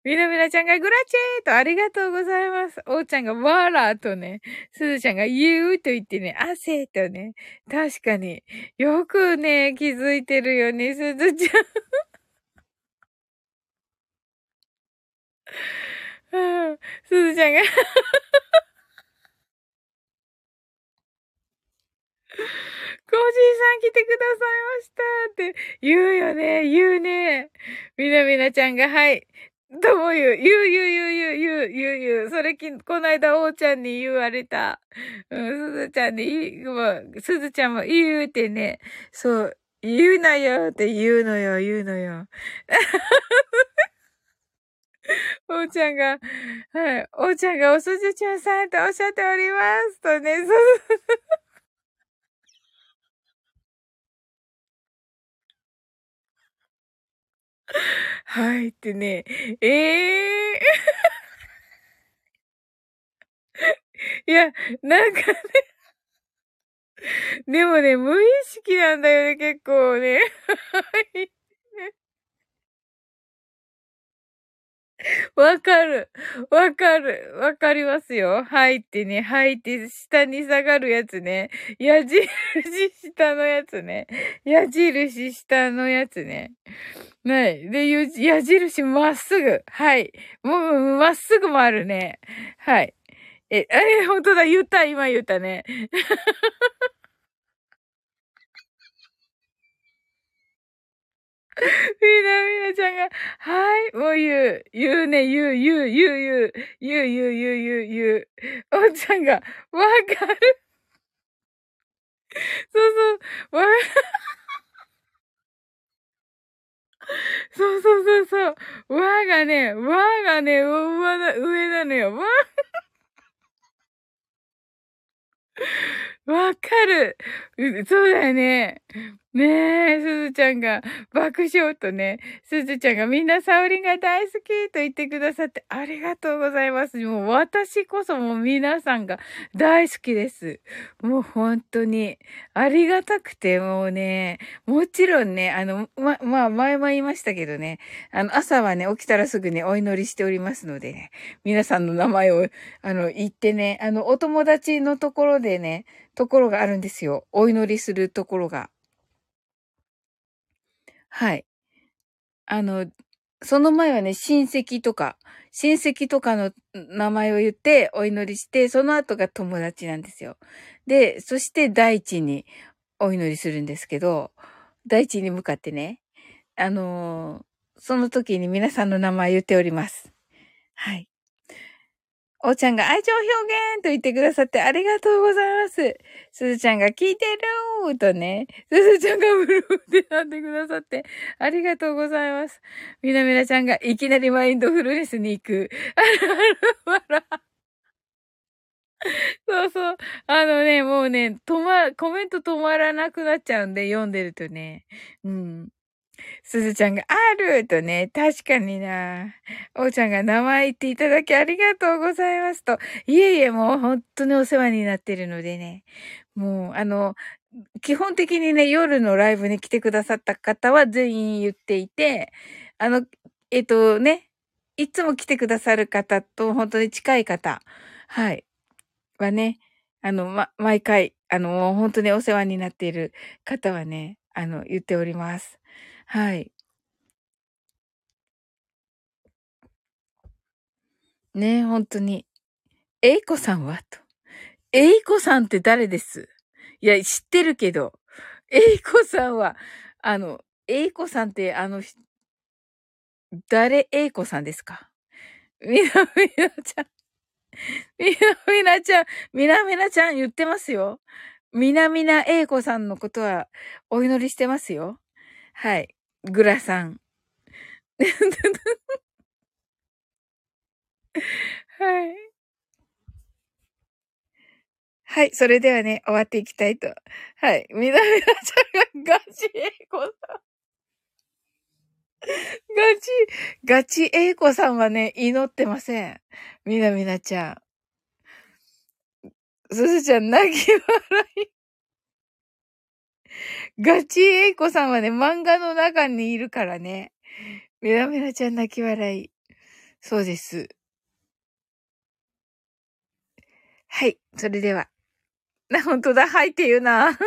みなみなちゃんがグラチェーとありがとうございます。おうちゃんがわらとね、すずちゃんが言うと言ってね、汗とね、確かに。よくね、気づいてるよね、すずちゃ。ん、すずちゃんが コージーさん来てくださいましたって言うよね、言うね。みなみなちゃんが、はい。とも言う、言う、言う、言う、言う、言う、言う。それき、この間、おーちゃんに言われた。うん、すずちゃんに、もう、すずちゃんも言うってね。そう、言うなよって言うのよ、言うのよ。おーちゃんが、はい、おーちゃんがおすずちゃんさんとおっしゃっております。とね、そう。はいってね、ええー、いや、なんかね でもね、無意識なんだよね、結構ね。はい。わかる。わかる。わかりますよ。はいってね、はいって下に下がるやつね。矢印下のやつね。矢印下のやつね。はい。で、矢印まっすぐ。はい。もう、まっすぐもあるね。はい。え、え、ほんとだ。言った、今言ったね。みなみなちゃんが、はい、もう言う、言うね、言う、言う、言う、言う、言う、言う、言う、言う、言う。おっちゃんが、わかる。そうそう、わ、そうそうそうそう。わがね、わがね、上な、上なのよ。わわかる。そうだよね。ねえ、すずちゃんが爆笑とね、すずちゃんがみんなサオリンが大好きと言ってくださってありがとうございます。もう私こそもう皆さんが大好きです。もう本当にありがたくてもうね、もちろんね、あの、ま、まあ前も言いましたけどね、あの朝はね、起きたらすぐね、お祈りしておりますのでね、皆さんの名前をあの言ってね、あのお友達のところでね、ところがあるんですよ。お祈りするところが。はい。あの、その前はね、親戚とか、親戚とかの名前を言ってお祈りして、その後が友達なんですよ。で、そして大地にお祈りするんですけど、大地に向かってね、あのー、その時に皆さんの名前言っております。はい。おーちゃんが愛情表現と言ってくださってありがとうございます。すずちゃんが聞いてるーとね、すずちゃんがブルーってなってくださってありがとうございます。みなみなちゃんがいきなりマインドフルネスに行く。あらあらあら。そうそう。あのね、もうね、止ま、コメント止まらなくなっちゃうんで、読んでるとね。うん。すずちゃんがあるとね、確かにな。おうちゃんが名前言っていただきありがとうございますと。いえいえ、もう本当にお世話になってるのでね。もう、あの、基本的にね、夜のライブに来てくださった方は全員言っていて、あの、えっとね、いつも来てくださる方と本当に近い方、はい、はね、あの、ま、毎回、あの、本当にお世話になっている方はね、あの、言っております。はい。ねえ、ほんとに。えいこさんは？と。えいこさんって誰です？いや、知ってるけど。えいこさんは、あの、えいこさんってあの、誰？えいこさんですか？みなみなちゃん。みなみなちゃん、みなみなちゃん言ってますよ。みなみなえいこさんのことはお祈りしてますよ。はい。グラさん。はい。はい。それではね、終わっていきたいと。はい。みなみなちゃんがガチ英語さん。ガチ、ガチ英子さんはね、祈ってません。みなみなちゃん。すずちゃん、泣き笑い。ガチエイコさんはね、漫画の中にいるからね。メラメラちゃん泣き笑い。そうです。はい。それでは。な、本当だ。はいって言うな。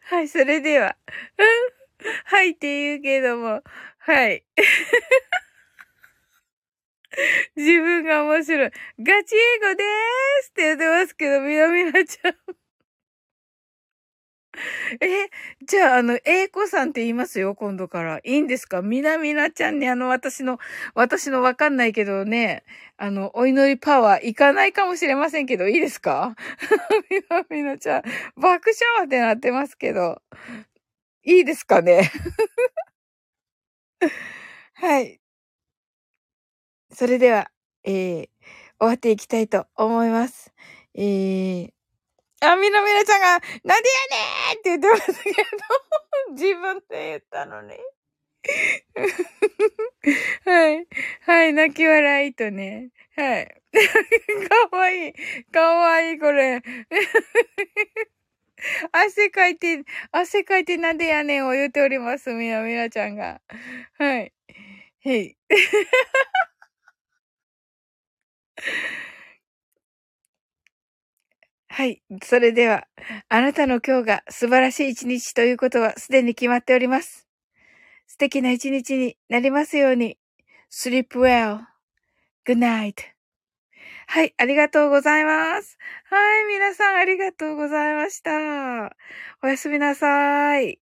はい、それでは。はいって言うけども、はい。自分が面白い。ガチ英語でーすって言ってますけど、みなみなちゃん。え、じゃあ、あの、英子さんって言いますよ、今度から。いいんですか？みなみなちゃんに、あの、私の、私のわかんないけどね、あの、お祈りパワーいかないかもしれませんけど、いいですか？みなみなちゃん、爆笑ってなってますけど。いいですかね？はい。それでは、えー、終わっていきたいと思います。えー、あ、みなみなちゃんが、なんでやねーって言ってますけど、自分で言ったのに。はい。はい、泣き笑いとね。はい。かわいい。かわいい、これ。汗かいて、汗かいてなんでやねんを言っております。みなみなちゃんが。はい。へい。はい。それでは、あなたの今日が素晴らしい一日ということはすでに決まっております。素敵な一日になりますように。sleep well.good night. はい。ありがとうございます。はい。皆さんありがとうございました。おやすみなさい。